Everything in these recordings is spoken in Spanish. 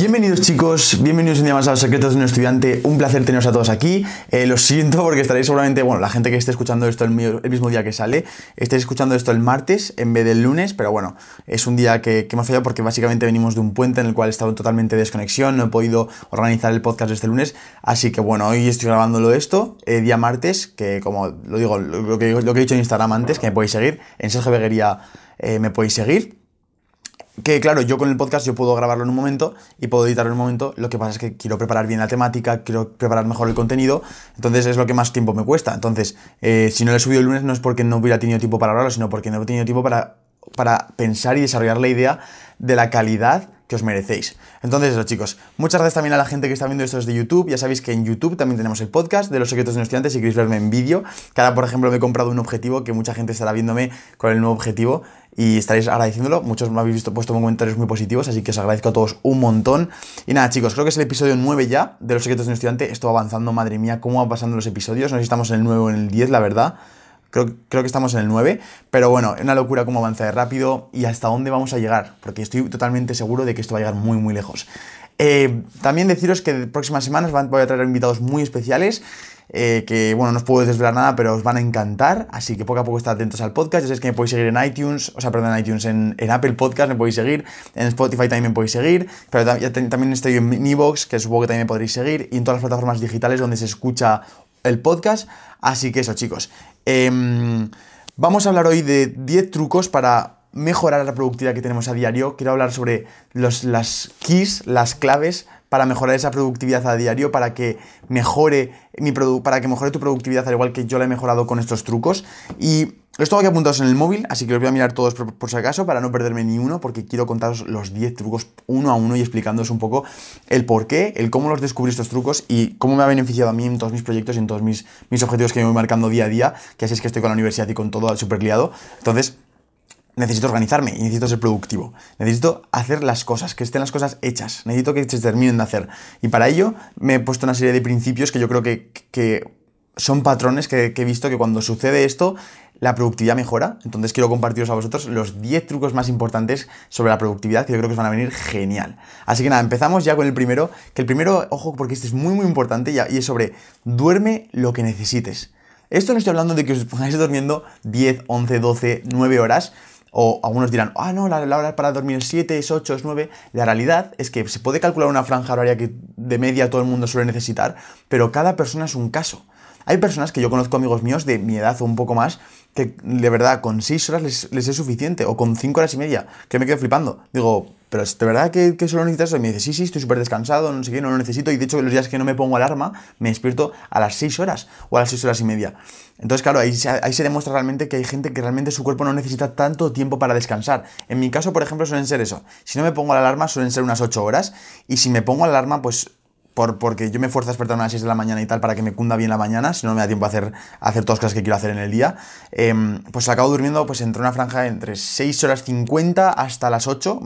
Bienvenidos chicos, bienvenidos un día más a los secretos de un estudiante, un placer teneros a todos aquí, eh, lo siento porque estaréis seguramente, bueno, la gente que esté escuchando esto el, mismo día que sale, estáis escuchando esto el martes en vez del lunes, pero bueno, es un día que, que hemos fallado porque básicamente venimos de un puente en el cual he estado totalmente de desconexión, no he podido organizar el podcast este lunes, así que bueno, hoy estoy grabándolo esto, eh, día martes, que como lo digo, lo que, lo que he dicho en Instagram antes, que me podéis seguir, en Sergio Beguería eh, me podéis seguir, que claro, yo con el podcast yo puedo grabarlo en un momento y puedo editarlo en un momento, lo que pasa es que quiero preparar bien la temática, quiero preparar mejor el contenido, entonces es lo que más tiempo me cuesta. Entonces, eh, si no lo he subido el lunes no es porque no hubiera tenido tiempo para grabarlo, sino porque no he tenido tiempo para, para pensar y desarrollar la idea de la calidad que os merecéis. Entonces, eso, chicos. Muchas gracias también a la gente que está viendo esto desde YouTube. Ya sabéis que en YouTube también tenemos el podcast de los secretos de los estudiantes si queréis verme en vídeo. Que ahora, por ejemplo, me he comprado un objetivo que mucha gente estará viéndome con el nuevo objetivo y estaréis agradeciéndolo. Muchos me habéis visto, puesto comentarios muy positivos, así que os agradezco a todos un montón. Y nada, chicos, creo que es el episodio 9 ya de los secretos de un estudiante. Esto va avanzando, madre mía, cómo van pasando los episodios. No sé si estamos en el 9 o en el 10, la verdad. Creo, que estamos en el 9, pero bueno, es una locura cómo avanza de rápido y hasta dónde vamos a llegar, porque estoy totalmente seguro de que esto va a llegar muy, muy lejos. Eh, también deciros que próximas semanas voy a traer invitados muy especiales. Eh, que bueno, no os puedo desvelar nada, pero os van a encantar, así que poco a poco estad atentos al podcast, ya sabéis que me podéis seguir en iTunes, o sea, perdón, en iTunes, en, Apple Podcast me podéis seguir, en Spotify también me podéis seguir, pero también estoy en Evox, que supongo que también me podréis seguir, y en todas las plataformas digitales donde se escucha el podcast, así que eso chicos, Em, vamos a hablar hoy de 10 trucos para mejorar la productividad que tenemos a diario. Quiero hablar sobre los, las keys, las claves para mejorar esa productividad a diario, para que mejore mi para que mejore tu productividad al igual que yo la he mejorado con estos trucos. Y los tengo aquí apuntados en el móvil, así que los voy a mirar todos por, si acaso para no perderme ni uno, porque quiero contaros los 10 trucos uno a uno y explicándoos un poco el por qué, el cómo los descubrí estos trucos y cómo me ha beneficiado a mí en todos mis proyectos y en todos mis, mis objetivos que me voy marcando día a día, que así es que estoy con la universidad y con todo súper liado. Entonces, necesito organizarme y necesito ser productivo. Necesito hacer las cosas, que estén las cosas hechas. Necesito que se terminen de hacer. Y para ello me he puesto una serie de principios que yo creo que, que son patrones que, he visto que cuando sucede esto, la productividad mejora. Entonces quiero compartiros a vosotros los 10 trucos más importantes sobre la productividad que yo creo que os van a venir genial. Así que nada, empezamos ya con el primero, que el primero, ojo, porque este es muy muy importante y es sobre duerme lo que necesites. Esto no estoy hablando de que os pongáis durmiendo 10, 11, 12, 9 horas, o algunos dirán, ah, no, la, hora para dormir es 7, es 8, es 9. La realidad es que se puede calcular una franja horaria que de media todo el mundo suele necesitar, pero cada persona es un caso. Hay personas que yo conozco amigos míos de mi edad o un poco más que de verdad con 6 horas les, es suficiente o con 5 horas y media, que me quedo flipando. Digo, pero ¿de verdad que, que solo necesitas eso? Y me dice, sí, sí, estoy súper descansado, no sé qué, no lo necesito. Y de hecho, los días que no me pongo alarma, me despierto a las 6 horas o a las 6 horas y media. Entonces, claro, ahí, ahí se demuestra realmente que hay gente que realmente su cuerpo no necesita tanto tiempo para descansar. En mi caso, por ejemplo, suelen ser eso. Si no me pongo la alarma, suelen ser unas 8 horas. Y si me pongo la alarma, pues porque yo me esfuerzo a despertar a las 6 de la mañana y tal para que me cunda bien la mañana, si no me da tiempo a hacer, hacer todas las cosas que quiero hacer en el día, em, pues acabo durmiendo pues entre una franja entre 6 horas 50 hasta las 8,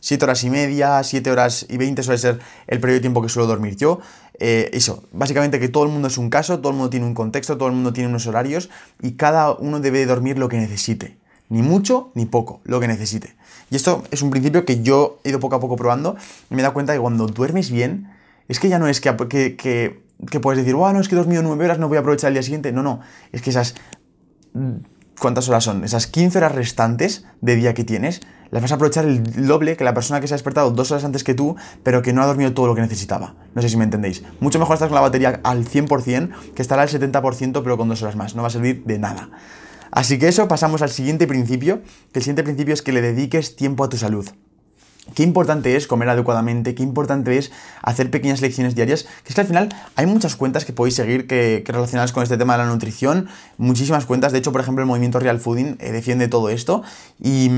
7 horas y media, 7 horas y 20 suele ser el periodo de tiempo que suelo dormir yo. Eh, eso, básicamente que todo el mundo es un caso, todo el mundo tiene un contexto, todo el mundo tiene unos horarios y cada uno debe dormir lo que necesite. Ni mucho ni poco, lo que necesite. Y esto es un principio que yo he ido poco a poco probando y me he dado cuenta que cuando duermes bien, es que ya no es que, que, puedes decir, bueno, es que dormido nueve horas, no voy a aprovechar el día siguiente. No, no, es que esas... ¿Cuántas horas son? Esas 15 horas restantes de día que tienes, las vas a aprovechar el doble que la persona que se ha despertado dos horas antes que tú, pero que no ha dormido todo lo que necesitaba. No sé si me entendéis. Mucho mejor estar con la batería al 100% que estar al 70% pero con dos horas más. No va a servir de nada. Así que eso, pasamos al siguiente principio, que el siguiente principio es que le dediques tiempo a tu salud. Qué importante es comer adecuadamente, qué importante es hacer pequeñas lecciones diarias, que es que al final hay muchas cuentas que podéis seguir que, relacionadas con este tema de la nutrición, muchísimas cuentas, de hecho por ejemplo el movimiento Real Fooding eh, defiende todo esto y,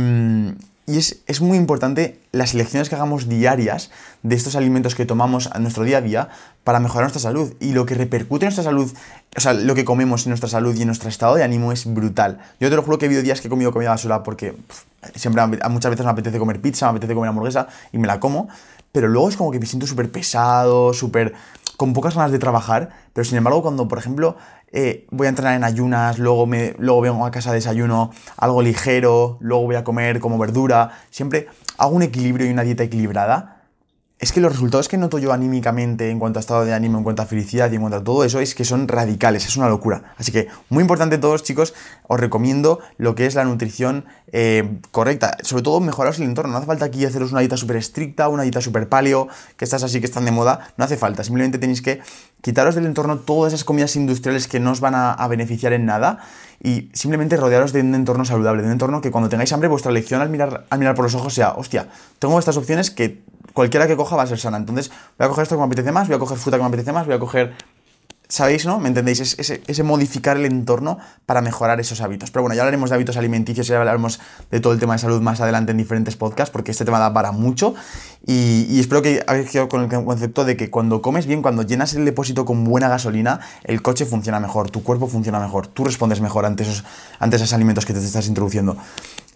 mm, es, muy importante las elecciones que hagamos diarias de estos alimentos que tomamos a nuestro día a día para mejorar nuestra salud y lo que repercute en nuestra salud, o sea, lo que comemos en nuestra salud y en nuestro estado de ánimo es brutal. Yo te lo juro que he habido días que he comido comida basura porque siempre muchas veces me apetece comer pizza, me apetece comer hamburguesa y me la como, pero luego es como que me siento súper pesado, súper con pocas ganas de trabajar, pero sin embargo cuando, por ejemplo, eh, voy a entrenar en ayunas, luego, me, luego vengo a casa de desayuno, algo ligero, luego voy a comer como verdura, siempre hago un equilibrio y una dieta equilibrada, es que los resultados que noto yo anímicamente en cuanto a estado de ánimo, en cuanto a felicidad y en cuanto a todo eso es que son radicales, es una locura. Así que muy importante todos chicos, os recomiendo lo que es la nutrición eh, correcta, sobre todo mejoraros el entorno, no hace falta aquí haceros una dieta súper estricta, una dieta súper paleo, que estas así que están de moda, no hace falta, simplemente tenéis que quitaros del entorno todas esas comidas industriales que no os van a, beneficiar en nada y simplemente rodearos de un entorno saludable, de un entorno que cuando tengáis hambre vuestra lección al mirar, al mirar por los ojos sea, hostia, tengo estas opciones que cualquiera que coja va a ser sana. Entonces, voy a coger esto que me apetece más, voy a coger fruta que me apetece más, voy a coger. ¿Sabéis, no? ¿Me entendéis? ese, ese, modificar el entorno para mejorar esos hábitos. Pero bueno, ya hablaremos de hábitos alimenticios ya hablaremos de todo el tema de salud más adelante en diferentes podcasts, porque este tema da para mucho. Y, espero que habéis quedado con el concepto de que cuando comes bien, cuando llenas el depósito con buena gasolina, el coche funciona mejor, tu cuerpo funciona mejor, tú respondes mejor ante esos, ante esos alimentos que te estás introduciendo.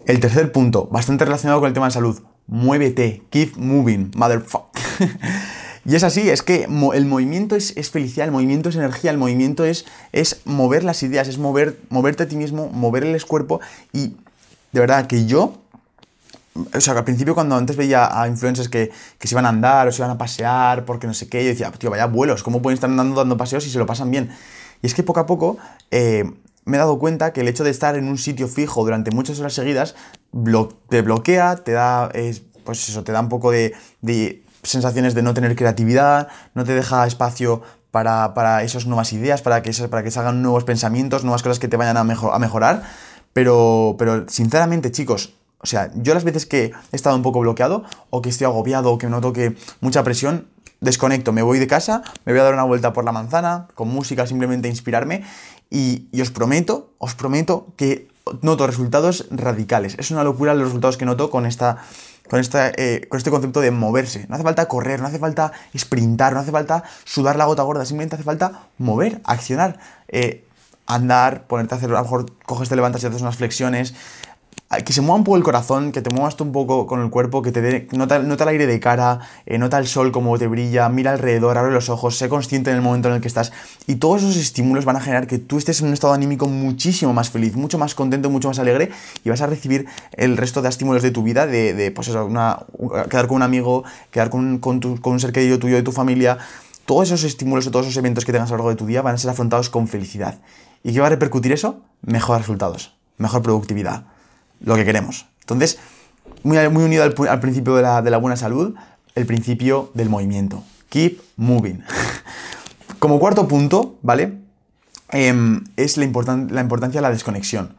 El tercer punto, bastante relacionado con el tema de salud, muévete, keep moving, motherfucker. y es así, es que el movimiento es, felicidad, el movimiento es energía, el movimiento es, es mover las ideas, es mover, moverte a ti mismo, mover el cuerpo y de verdad que yo o sea, al principio cuando antes veía a influencers que, se iban a andar o se iban a pasear porque no sé qué, yo decía, tío, vaya vuelos, ¿cómo pueden estar andando dando paseos si se lo pasan bien? Y es que poco a poco eh, me he dado cuenta que el hecho de estar en un sitio fijo durante muchas horas seguidas te bloquea, te da, pues eso, te da un poco de, sensaciones de no tener creatividad, no te deja espacio para, para esas nuevas ideas, para que, para que salgan nuevos pensamientos, nuevas cosas que te vayan a, a mejorar. Pero, pero sinceramente, chicos, o sea, yo las veces que he estado un poco bloqueado o que estoy agobiado o que noto que mucha presión, desconecto, me voy de casa, me voy a dar una vuelta por la manzana, con música, simplemente inspirarme y, os prometo, os prometo que noto resultados radicales. Es una locura los resultados que noto con esta con, esta, eh, con este concepto de moverse. No hace falta correr, no hace falta sprintar, no hace falta sudar la gota gorda, simplemente hace falta mover, accionar, eh, andar, ponerte a hacer, a lo mejor coges, te levantas y haces unas flexiones, que se mueva un poco el corazón, que te muevas tú un poco con el cuerpo, que te dé, nota, el aire de cara, eh, nota el sol como te brilla, mira alrededor, abre los ojos, sé consciente en el momento en el que estás. Y todos esos estímulos van a generar que tú estés en un estado anímico muchísimo más feliz, mucho más contento, mucho más alegre y vas a recibir el resto de estímulos de tu vida, de, pues eso, una, quedar con un amigo, quedar con, con, con un ser querido tuyo, de tu familia. Todos esos estímulos o todos esos eventos que tengas a lo largo de tu día van a ser afrontados con felicidad. ¿Y qué va a repercutir eso? Mejores resultados, mejor productividad lo que queremos. Entonces, muy, muy unido al, principio de la, buena salud, el principio del movimiento. Keep moving. Como cuarto punto, ¿vale? Em, es la, la importancia de la desconexión.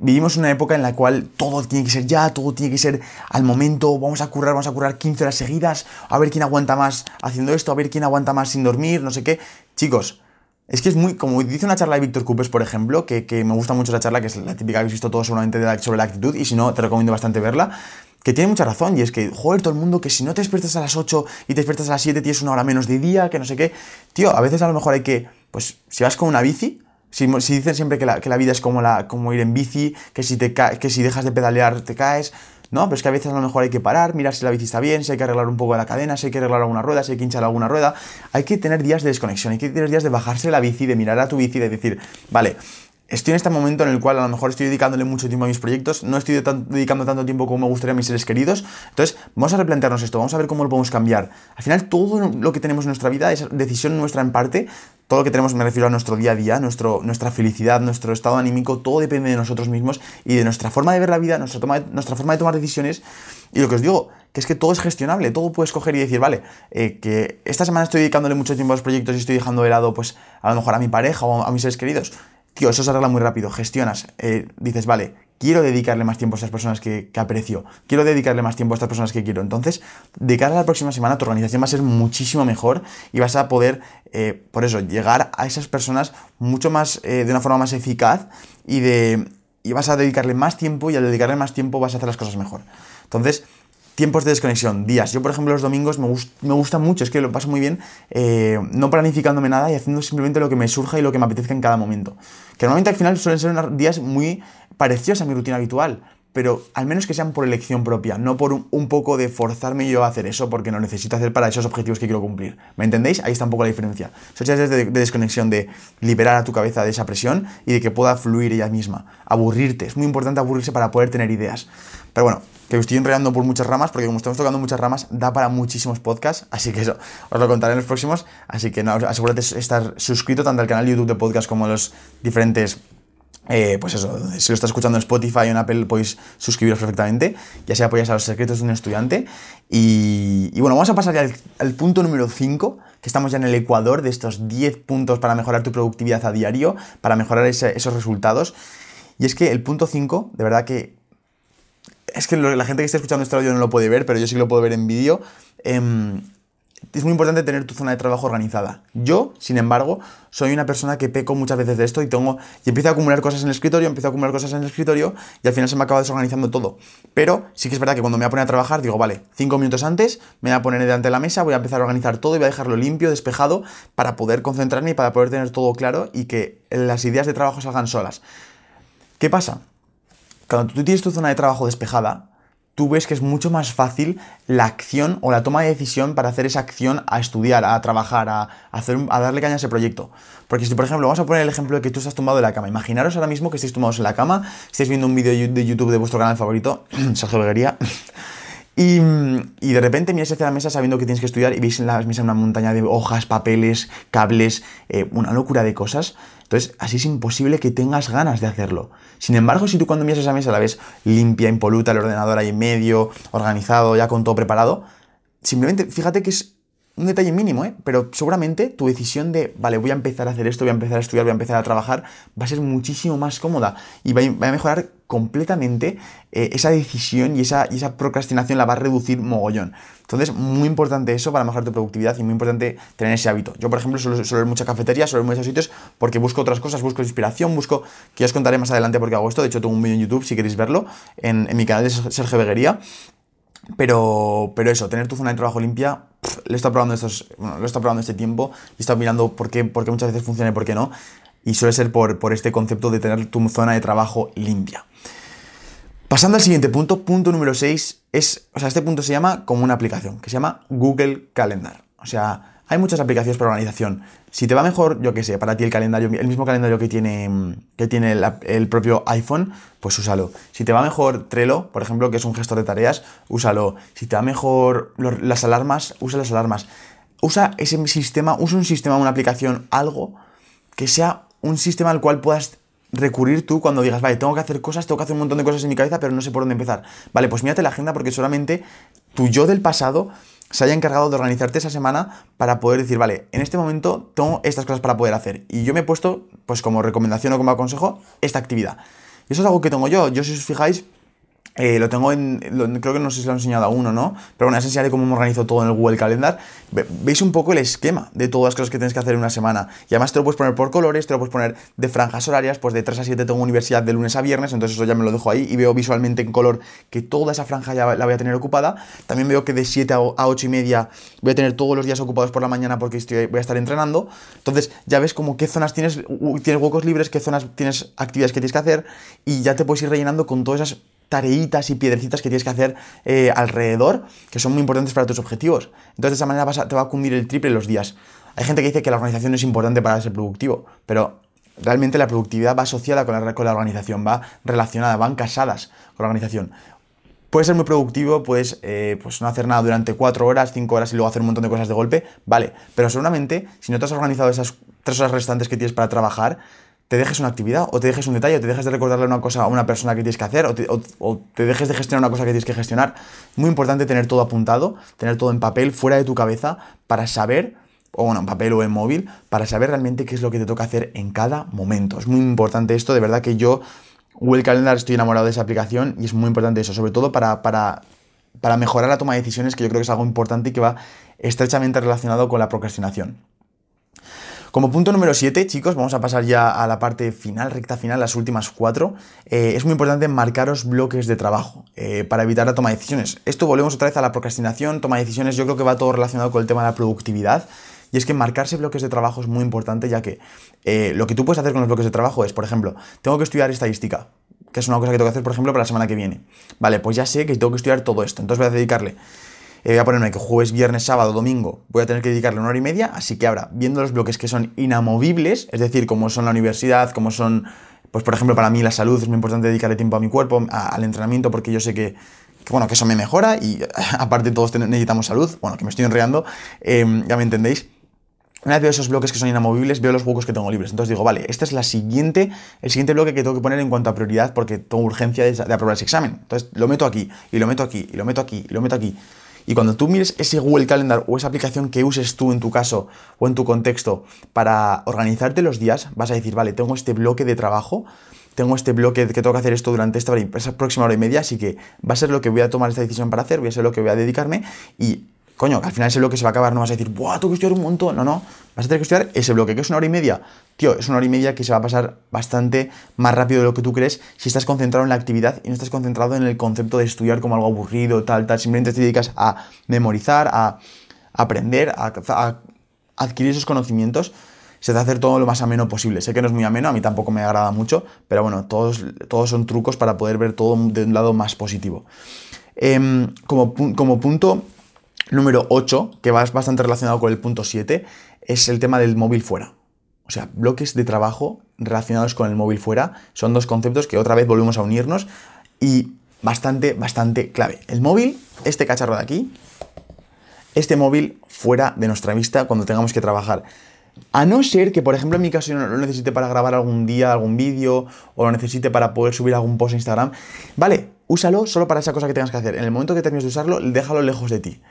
Vivimos una época en la cual todo tiene que ser ya, todo tiene que ser al momento, vamos a currar, vamos a currar 15 horas seguidas, a ver quién aguanta más haciendo esto, a ver quién aguanta más sin dormir, no sé qué. Chicos, es que es muy, como dice una charla de Víctor Cupes, por ejemplo, que, me gusta mucho la charla, que es la típica que habéis visto todos seguramente sobre la actitud, y si no, te recomiendo bastante verla, que tiene mucha razón, y es que, joder, todo el mundo, que si no te despiertas a las 8 y te despiertas a las 7, tienes una hora menos de día, que no sé qué. Tío, a veces a lo mejor hay que, pues, si vas con una bici, si, dicen siempre que la, vida es como, la, como ir en bici, que si, te que si dejas de pedalear te caes, ¿no? Pero es que a veces a lo mejor hay que parar, mirar si la bici está bien, si hay que arreglar un poco la cadena, si hay que arreglar alguna rueda, si hay que hinchar alguna rueda. Hay que tener días de desconexión, hay que tener días de bajarse la bici, de mirar a tu bici, de decir, vale, estoy en este momento en el cual a lo mejor estoy dedicándole mucho tiempo a mis proyectos, no estoy dedicando tanto tiempo como me gustaría a mis seres queridos. Entonces, vamos a replantearnos esto, vamos a ver cómo lo podemos cambiar. Al final, todo lo que tenemos en nuestra vida es decisión nuestra en parte. Todo lo que tenemos, me refiero a nuestro día a día, nuestro, nuestra felicidad, nuestro estado anímico, todo depende de nosotros mismos y de nuestra forma de ver la vida, nuestra, nuestra forma de tomar decisiones. Y lo que os digo, que es que todo es gestionable, todo puedes coger y decir, vale, eh, que esta semana estoy dedicándole mucho tiempo a los proyectos y estoy dejando de lado, pues, a lo mejor a mi pareja o a mis seres queridos eso se arregla muy rápido, gestionas, eh, dices, vale, quiero dedicarle más tiempo a estas personas que, aprecio, quiero dedicarle más tiempo a estas personas que quiero. Entonces, de cara a la próxima semana, tu organización va a ser muchísimo mejor y vas a poder, eh, por eso, llegar a esas personas mucho más, eh, de una forma más eficaz y, de, y vas a dedicarle más tiempo y al dedicarle más tiempo vas a hacer las cosas mejor. Entonces, tiempos de desconexión, días. Yo, por ejemplo, los domingos me, me gusta mucho, es que lo paso muy bien, eh, no planificándome nada y haciendo simplemente lo que me surja y lo que me apetezca en cada momento. Que normalmente al final suelen ser días muy parecidos a mi rutina habitual, pero al menos que sean por elección propia, no por un, poco de forzarme yo a hacer eso porque lo necesito hacer para esos objetivos que quiero cumplir. ¿Me entendéis? Ahí está un poco la diferencia. Son chases de, de desconexión, de liberar a tu cabeza de esa presión y de que pueda fluir ella misma. Aburrirte, es muy importante aburrirse para poder tener ideas. Pero bueno, que me estoy enredando por muchas ramas, porque como estamos tocando muchas ramas, da para muchísimos podcasts, así que eso os lo contaré en los próximos. Así que asegúrate de estar suscrito tanto al canal YouTube de podcast como a los diferentes eh, pues eso, si lo estás escuchando en Spotify o en Apple, podéis suscribiros perfectamente. Ya sea apoyáis a los secretos de un estudiante. Y, bueno, vamos a pasar ya al, punto número 5, que estamos ya en el ecuador de estos 10 puntos para mejorar tu productividad a diario, para mejorar esos resultados. Y es que el punto 5, de verdad que es que la gente que está escuchando este audio no lo puede ver, pero yo sí lo puedo ver en vídeo. Em, es muy importante tener tu zona de trabajo organizada. Yo, sin embargo, soy una persona que peco muchas veces de esto y tengo y empiezo a acumular cosas en el escritorio, empiezo a acumular cosas en el escritorio y al final se me acaba desorganizando todo. Pero sí que es verdad que cuando me voy a poner a trabajar digo, vale, cinco minutos antes me voy a poner delante de la mesa, voy a empezar a organizar todo y voy a dejarlo limpio, despejado para poder concentrarme y para poder tener todo claro y que las ideas de trabajo salgan solas. ¿Qué pasa? Cuando tú tienes tu zona de trabajo despejada, tú ves que es mucho más fácil la acción o la toma de decisión para hacer esa acción a estudiar, a trabajar, a, hacer, a darle caña a ese proyecto. Porque si, por ejemplo, vamos a poner el ejemplo de que tú estás tumbado en la cama. Imaginaros ahora mismo que estéis tumbados en la cama, estáis viendo un vídeo de YouTube de vuestro canal favorito, Sergio Beguería, y, de repente miras hacia la mesa sabiendo que tienes que estudiar y veis en la mesa una montaña de hojas, papeles, cables, eh, una locura de cosas. Entonces, así es imposible que tengas ganas de hacerlo. Sin embargo, si tú cuando miras esa mesa la ves limpia, impoluta, el ordenador ahí en medio, organizado, ya con todo preparado, simplemente fíjate que es un detalle mínimo, ¿eh? pero seguramente tu decisión de, vale, voy a empezar a hacer esto, voy a empezar a estudiar, voy a empezar a trabajar, va a ser muchísimo más cómoda y va a mejorar completamente eh, esa decisión y esa, y esa procrastinación la va a reducir mogollón. Entonces, muy importante eso para mejorar tu productividad y muy importante tener ese hábito. Yo, por ejemplo, suelo, suelo ir mucha cafetería, suelo ir muchos sitios porque busco otras cosas, busco inspiración, busco, que os contaré más adelante porque hago esto. De hecho, tengo un vídeo en YouTube si queréis verlo, en, mi canal de Sergio Beguería. Pero, pero eso, tener tu zona de trabajo limpia, lo he estado probando estos, lo probando este tiempo y he estado mirando por qué, por qué muchas veces funciona y por qué no. Y suele ser por, por este concepto de tener tu zona de trabajo limpia. Pasando al siguiente punto, punto número 6, es, o sea, este punto se llama como una aplicación, que se llama Google Calendar. O sea, hay muchas aplicaciones para organización. Si te va mejor, yo qué sé, para ti el calendario, el mismo calendario que tiene, que tiene el, propio iPhone, pues úsalo. Si te va mejor Trello, por ejemplo, que es un gestor de tareas, úsalo. Si te va mejor las alarmas, usa las alarmas. Usa ese sistema, usa un sistema, una aplicación, algo que sea un sistema al cual puedas recurrir tú cuando digas, vale, tengo que hacer cosas, tengo que hacer un montón de cosas en mi cabeza, pero no sé por dónde empezar. Vale, pues mírate la agenda porque solamente tu yo del pasado se haya encargado de organizarte esa semana para poder decir, vale, en este momento tengo estas cosas para poder hacer. Y yo me he puesto, pues como recomendación o como consejo, esta actividad. Eso es algo que tengo yo. Yo, si os fijáis, eh, lo tengo en. creo que no sé si lo he enseñado a uno, ¿no? Pero bueno, es enseñaré cómo me organizo todo en el Google Calendar. Veis un poco el esquema de todas las cosas que tienes que hacer en una semana. Y además te lo puedes poner por colores, te lo puedes poner de franjas horarias. Pues de 3 a 7 tengo universidad de lunes a viernes, entonces eso ya me lo dejo ahí y veo visualmente en color que toda esa franja ya la voy a tener ocupada. También veo que de 7 a 8 y media voy a tener todos los días ocupados por la mañana porque estoy, voy a estar entrenando. Entonces ya ves como qué zonas tienes, tienes huecos libres, qué zonas tienes actividades que tienes que hacer y ya te puedes ir rellenando con todas esas tareitas y piedrecitas que tienes que hacer eh, alrededor, que son muy importantes para tus objetivos. Entonces, de esa manera te va a cundir el triple los días. Hay gente que dice que la organización es importante para ser productivo, pero realmente la productividad va asociada con la, con la organización, va relacionada, van casadas con la organización. Puedes ser muy productivo, puedes eh, pues no hacer nada durante cuatro horas, cinco horas y luego hacer un montón de cosas de golpe, vale, pero seguramente si no te has organizado esas tres horas restantes que tienes para trabajar, te dejes una actividad o te dejes un detalle o te dejes de recordarle una cosa a una persona que tienes que hacer o te, dejes de gestionar una cosa que tienes que gestionar. Muy importante tener todo apuntado, tener todo en papel, fuera de tu cabeza, para saber, o bueno, en papel o en móvil, para saber realmente qué es lo que te toca hacer en cada momento. Es muy importante esto, de verdad que yo, Google Calendar, estoy enamorado de esa aplicación y es muy importante eso, sobre todo para, para, para mejorar la toma de decisiones, que yo creo que es algo importante y que va estrechamente relacionado con la procrastinación. Como punto número 7, chicos, vamos a pasar ya a la parte final, recta final, las últimas cuatro. Eh, es muy importante marcaros bloques de trabajo eh, para evitar la toma de decisiones. Esto volvemos otra vez a la procrastinación, toma de decisiones, yo creo que va todo relacionado con el tema de la productividad. Y es que marcarse bloques de trabajo es muy importante, ya que eh, lo que tú puedes hacer con los bloques de trabajo es, por ejemplo, tengo que estudiar estadística. que es una cosa que tengo que hacer, por ejemplo, para la semana que viene. Vale, pues ya sé que tengo que estudiar todo esto, entonces voy a dedicarle eh, voy a ponerme que jueves, viernes, sábado, domingo voy a tener que dedicarle una hora y media, así que ahora, viendo los bloques que son inamovibles, es decir, como son la universidad, como son, pues por ejemplo, para mí la salud es muy importante dedicarle tiempo a mi cuerpo, al entrenamiento, porque yo sé que, bueno, que eso me mejora y aparte todos necesitamos salud, bueno, que me estoy enreando, em, ya me entendéis. Una vez veo esos bloques que son inamovibles, veo los huecos que tengo libres. Entonces digo, vale, este es la siguiente, el siguiente bloque que tengo que poner en cuanto a prioridad porque tengo urgencia de, de aprobar ese examen. Entonces lo meto aquí, y lo meto aquí, y lo meto aquí, y lo meto aquí. Y cuando tú mires ese Google Calendar o esa aplicación que uses tú en tu caso o en tu contexto para organizarte los días, vas a decir, vale, tengo este bloque de trabajo, tengo este bloque que tengo que hacer esto durante esta esa próxima hora y media, así que va a ser lo que voy a tomar esta decisión para hacer, voy a ser lo que voy a dedicarme y coño, al final ese bloque se va a acabar, no vas a decir, ¡buah, tengo que estudiar un montón! No, no, vas a tener que estudiar ese bloque, que es una hora y media. Tío, es una hora y media que se va a pasar bastante más rápido de lo que tú crees si estás concentrado en la actividad y no estás concentrado en el concepto de estudiar como algo aburrido, tal, tal. Simplemente te dedicas a memorizar, a aprender, a, adquirir esos conocimientos se te hacer todo lo más ameno posible. Sé que no es muy ameno, a mí tampoco me agrada mucho, pero bueno, todos, todos son trucos para poder ver todo de un lado más positivo. Em, como, como punto número 8, que va bastante relacionado con el punto 7, es el tema del móvil fuera. O sea, bloques de trabajo relacionados con el móvil fuera son dos conceptos que otra vez volvemos a unirnos y bastante, bastante clave. El móvil, este cacharro de aquí, este móvil fuera de nuestra vista cuando tengamos que trabajar. A no ser que, por ejemplo, en mi caso yo lo necesite para grabar algún día algún vídeo o lo necesite para poder subir algún post a Instagram, vale, úsalo solo para esa cosa que tengas que hacer. En el momento que termines de usarlo, déjalo lejos de ti.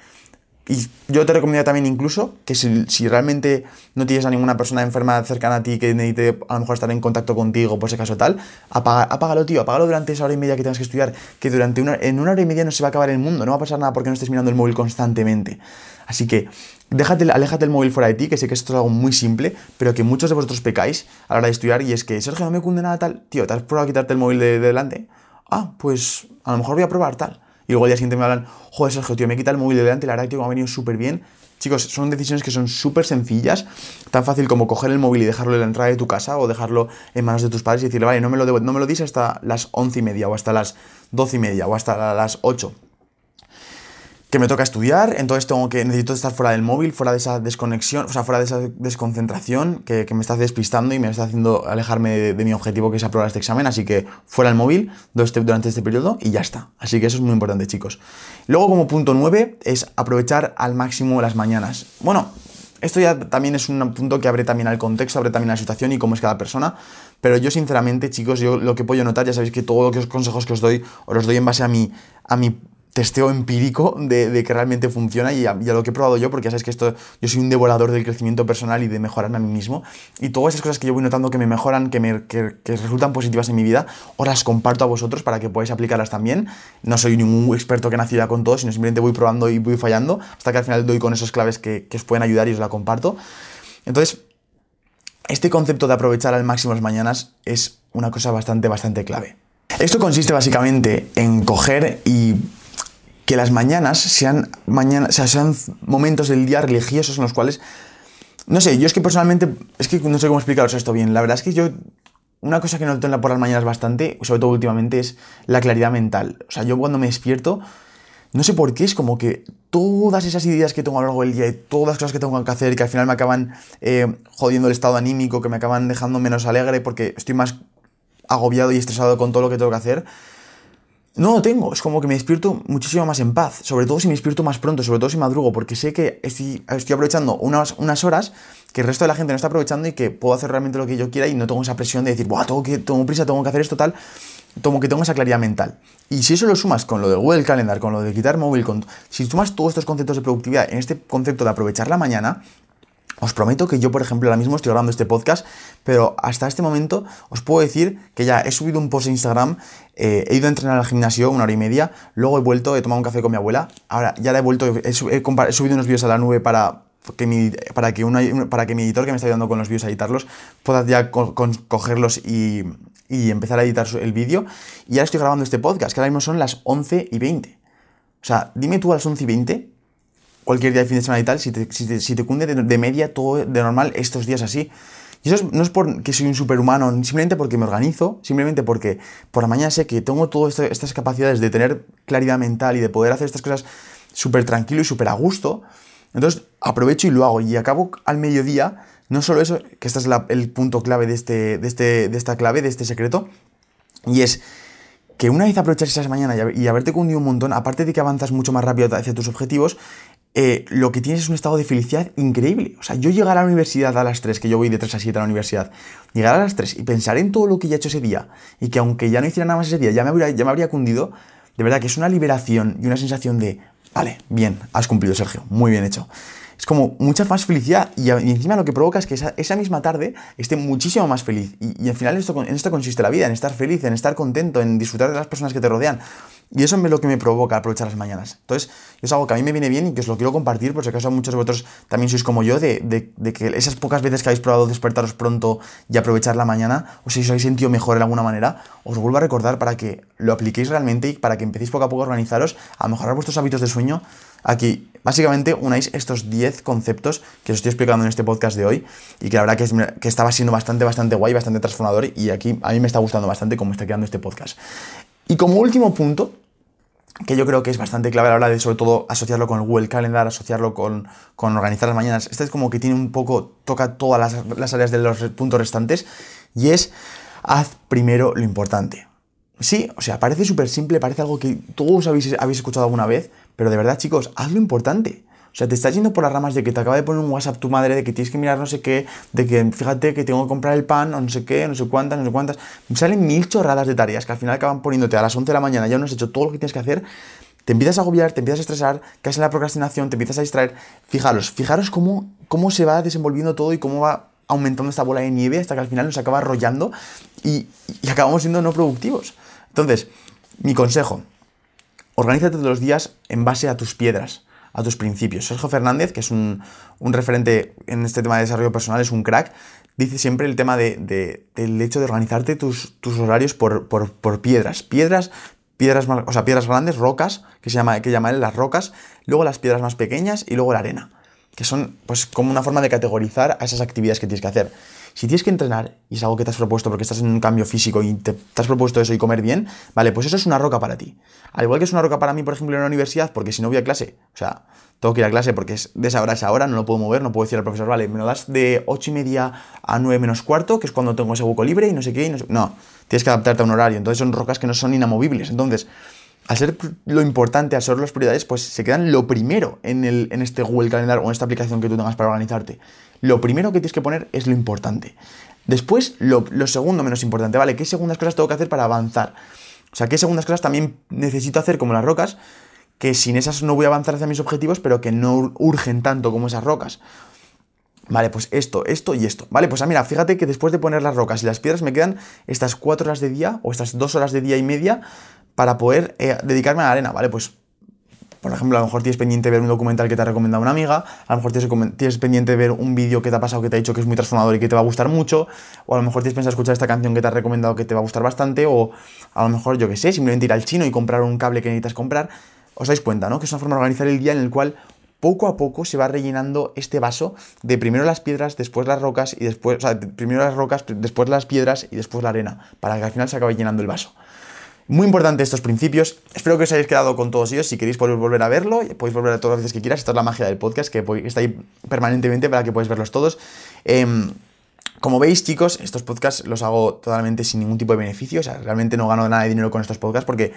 Y yo te recomendaría también incluso que si, realmente no tienes a ninguna persona enferma cercana a ti que necesite a lo mejor estar en contacto contigo, por ese caso tal, apaga, apágalo, tío, apágalo durante esa hora y media que tengas que estudiar, que durante una, en una hora y media no se va a acabar el mundo, no va a pasar nada porque no estés mirando el móvil constantemente. Así que déjate, aléjate el móvil fuera de ti, que sé que esto es algo muy simple, pero que muchos de vosotros pecáis a la hora de estudiar y es que, Sergio, no me cunde nada tal, tío, ¿te has probado a quitarte el móvil de delante? Ah, pues a lo mejor voy a probar tal y luego al día siguiente me hablan, joder, Sergio, tío, me quita el móvil de delante, la verdad que me ha venido súper bien. Chicos, son decisiones que son súper sencillas, tan fácil como coger el móvil y dejarlo en la entrada de tu casa o dejarlo en manos de tus padres y decirle, vale, no me lo, no me lo dis hasta las once y media o hasta las doce y media o hasta las ocho que me toca estudiar, entonces tengo que, necesito estar fuera del móvil, fuera de esa desconexión, o sea, fuera de esa desconcentración que, me está despistando y me está haciendo alejarme de, mi objetivo que es aprobar este examen, así que fuera del móvil durante este periodo y ya está. Así que eso es muy importante, chicos. Luego, como punto 9, es aprovechar al máximo las mañanas. Bueno, esto ya también es un punto que abre también al contexto, abre también a la situación y cómo es cada persona. Pero yo, sinceramente, chicos, yo lo que puedo notar, ya sabéis que todos los consejos que os doy, os los doy en base a mi, a mi testeo empírico de, que realmente funciona y a, lo que he probado yo, porque ya sabes que esto, yo soy un devorador del crecimiento personal y de mejorarme a mí mismo. Y todas esas cosas que yo voy notando que me mejoran, que, me, que, resultan positivas en mi vida, os las comparto a vosotros para que podáis aplicarlas también. No soy ningún experto que naciera con todo, sino simplemente voy probando y voy fallando hasta que al final doy con esas claves que, que os pueden ayudar y os la comparto. Entonces, este concepto de aprovechar al máximo las mañanas es una cosa bastante, bastante clave. Esto consiste básicamente en coger y que las mañanas sean, mañana, sean momentos del día religiosos en los cuales, no sé, yo es que personalmente, es que no sé cómo explicaros esto bien, la verdad es que yo, una cosa que noto por las mañanas bastante, sobre todo últimamente, es la claridad mental. O sea, yo cuando me despierto, no sé por qué, es como que todas esas ideas que tengo a lo largo del día y todas las cosas que tengo que hacer, que al final me acaban eh, jodiendo el estado anímico, que me acaban dejando menos alegre porque estoy más agobiado y estresado con todo lo que tengo que hacer, no lo tengo, es como que me despierto muchísimo más en paz, sobre todo si me despierto más pronto, sobre todo si madrugo, porque sé que estoy, aprovechando unas, unas, horas que el resto de la gente no está aprovechando y que puedo hacer realmente lo que yo quiera y no tengo esa presión de decir, Buah, tengo, que, tengo prisa, tengo que hacer esto tal, como que tengo esa claridad mental. Y si eso lo sumas con lo del Google Calendar, con lo de quitar móvil, con, si sumas todos estos conceptos de productividad en este concepto de aprovechar la mañana, os prometo que yo, por ejemplo, ahora mismo estoy grabando este podcast, pero hasta este momento os puedo decir que ya he subido un post en Instagram, eh, he ido a entrenar al gimnasio una hora y media, luego he vuelto, he tomado un café con mi abuela, ahora ya la he vuelto, he, subido unos vídeos a la nube para que mi, para que, para que mi editor que me está ayudando con los vídeos a editarlos pueda ya cogerlos y, y, empezar a editar el vídeo. Y ahora estoy grabando este podcast, que ahora mismo son las 11 y 20. O sea, dime tú a las 11 y 20 cualquier día de fin de semana y tal, si te, si te, cunde de, media todo de normal estos días así. Y eso no es porque soy un superhumano, simplemente porque me organizo, simplemente porque por la mañana sé que tengo todas estas capacidades de tener claridad mental y de poder hacer estas cosas súper tranquilo y súper a gusto. Entonces aprovecho y lo hago. Y acabo al mediodía, no solo eso, que este es el punto clave de, este, de, este, de esta clave, de este secreto, y es que una vez aprovechas esas mañanas y haberte cundido un montón, aparte de que avanzas mucho más rápido hacia tus objetivos, eh, lo que tienes es un estado de felicidad increíble. O sea, yo llegar a la universidad a las 3, que yo voy de 3 a 7 a la universidad, llegar a las 3 y pensar en todo lo que ya he hecho ese día y que aunque ya no hiciera nada más ese día, ya me habría, ya me habría cundido, de verdad que es una liberación y una sensación de, vale, bien, has cumplido Sergio, muy bien hecho es como mucha más felicidad y, encima lo que provoca es que esa, misma tarde esté muchísimo más feliz. Y, al final esto, en esto consiste la vida, en estar feliz, en estar contento, en disfrutar de las personas que te rodean. Y eso es lo que me provoca aprovechar las mañanas. Entonces, es algo que a mí me viene bien y que os lo quiero compartir, por si acaso muchos de vosotros también sois como yo, de, que esas pocas veces que habéis probado despertaros pronto y aprovechar la mañana, o si os habéis sentido mejor de alguna manera, os vuelvo a recordar para que lo apliquéis realmente y para que empecéis poco a poco a organizaros, a mejorar vuestros hábitos de sueño. Aquí, básicamente, unáis estos 10 conceptos que os estoy explicando en este podcast de hoy y que la verdad que, que estaba siendo bastante, bastante guay, bastante transformador y aquí a mí me está gustando bastante cómo está quedando este podcast. Y como último punto, que yo creo que es bastante clave a la hora de sobre todo asociarlo con el Google Calendar, asociarlo con, organizar las mañanas. Este es como que tiene un poco, toca todas las, áreas de los puntos restantes y es haz primero lo importante. Sí, o sea, parece súper simple, parece algo que todos habéis, escuchado alguna vez, pero de verdad chicos, haz lo importante. O sea, te estás yendo por las ramas de que te acaba de poner un WhatsApp tu madre, de que tienes que mirar no sé qué, de que fíjate que tengo que comprar el pan, o no sé qué, no sé cuántas, no sé cuántas. Salen mil chorradas de tareas que al final acaban poniéndote a las 11 de la mañana, ya no has hecho todo lo que tienes que hacer. Te empiezas a agobiar, te empiezas a estresar, caes en la procrastinación, te empiezas a distraer. Fijaros, fijaros cómo, cómo se va desenvolviendo todo y cómo va aumentando esta bola de nieve hasta que al final nos acaba arrollando y acabamos siendo no productivos. Entonces, mi consejo, organízate todos los días en base a tus piedras a tus principios. Sergio Fernández, que es un, referente en este tema de desarrollo personal, es un crack, dice siempre el tema de, del hecho de organizarte tus, horarios por, piedras. Piedras, piedras o sea, piedras grandes, rocas, que se llama, que llaman las rocas, luego las piedras más pequeñas y luego la arena, que son pues como una forma de categorizar a esas actividades que tienes que hacer. Si tienes que entrenar y es algo que te has propuesto porque estás en un cambio físico y te, has propuesto eso y comer bien, vale, pues eso es una roca para ti. Al igual que es una roca para mí, por ejemplo, en la universidad, porque si no voy a clase, o sea, tengo que ir a clase porque es de esa hora a esa hora, no lo puedo mover, no puedo decir al profesor, vale, me lo das de 8 y media a 9 menos cuarto, que es cuando tengo ese hueco libre y no sé qué, y no, no, tienes que adaptarte a un horario, entonces son rocas que no son inamovibles, entonces al ser lo importante, al ser las prioridades, pues se quedan lo primero en, el, en este Google Calendar o en esta aplicación que tú tengas para organizarte. Lo primero que tienes que poner es lo importante. Después, lo, segundo menos importante, ¿vale? ¿Qué segundas cosas tengo que hacer para avanzar? O sea, ¿qué segundas cosas también necesito hacer como las rocas? Que sin esas no voy a avanzar hacia mis objetivos, pero que no urgen tanto como esas rocas. Vale, pues esto, esto y esto. Vale, pues ah, mira, fíjate que después de poner las rocas y las piedras me quedan estas cuatro horas de día o estas dos horas de día y media para poder eh, dedicarme a la arena. Vale, pues por ejemplo, a lo mejor tienes pendiente ver un documental que te ha recomendado una amiga, a lo mejor tienes, pendiente de ver un vídeo que te ha pasado que te ha dicho que es muy transformador y que te va a gustar mucho, o a lo mejor tienes pensado escuchar esta canción que te ha recomendado que te va a gustar bastante, o a lo mejor, yo qué sé, simplemente ir al chino y comprar un cable que necesitas comprar. Os dais cuenta, ¿no? Que es una forma de organizar el día en el cual poco a poco se va rellenando este vaso de primero las piedras, después las rocas y después, o sea, primero las rocas, después las piedras y después la arena, para que al final se acabe llenando el vaso. Muy importante estos principios. Espero que os hayáis quedado con todos ellos. Si queréis podéis volver a verlo, podéis volver a todas las veces que quieras. Esta es la magia del podcast, que está ahí permanentemente para que podáis verlos todos. Em, como veis, chicos, estos podcasts los hago totalmente sin ningún tipo de beneficio. O sea, realmente no gano nada de dinero con estos podcasts porque,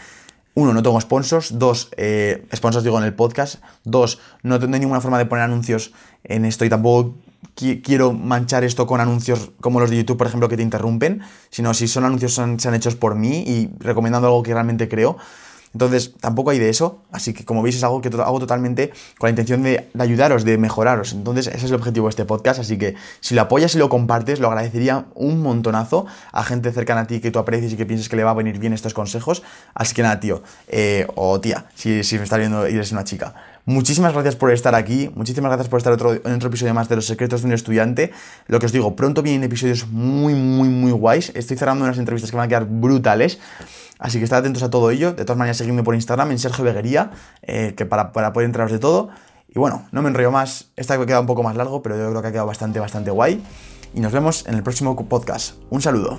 uno, no tengo sponsors. Dos, eh, sponsors digo en el podcast. Dos, no tengo ninguna forma de poner anuncios en esto y tampoco quiero manchar esto con anuncios como los de YouTube, por ejemplo, que te interrumpen, sino si son anuncios son, sean hechos por mí y recomendando algo que realmente creo. Entonces, tampoco hay de eso, así que como veis es algo que hago totalmente con la intención de, ayudaros, de mejoraros. Entonces, ese es el objetivo de este podcast, así que si lo apoyas y lo compartes, lo agradecería un montonazo a gente cercana a ti que tú aprecies y que pienses que le va a venir bien estos consejos. Así que nada, tío, eh, o tía, si me estás viendo y eres una chica. Muchísimas gracias por estar aquí, muchísimas gracias por estar otro, en otro episodio más de Los Secretos de un Estudiante. Lo que os digo, pronto vienen episodios muy, muy, muy guays. Estoy cerrando unas entrevistas que van a quedar brutales. Así que estad atentos a todo ello. De todas maneras, seguidme por Instagram en Sergio Beguería, eh, que para, para poder enteraros de todo. Y bueno, no me enrollo más. Esta ha quedado un poco más largo, pero yo creo que ha quedado bastante, bastante guay. y nos vemos en el próximo podcast. Un saludo.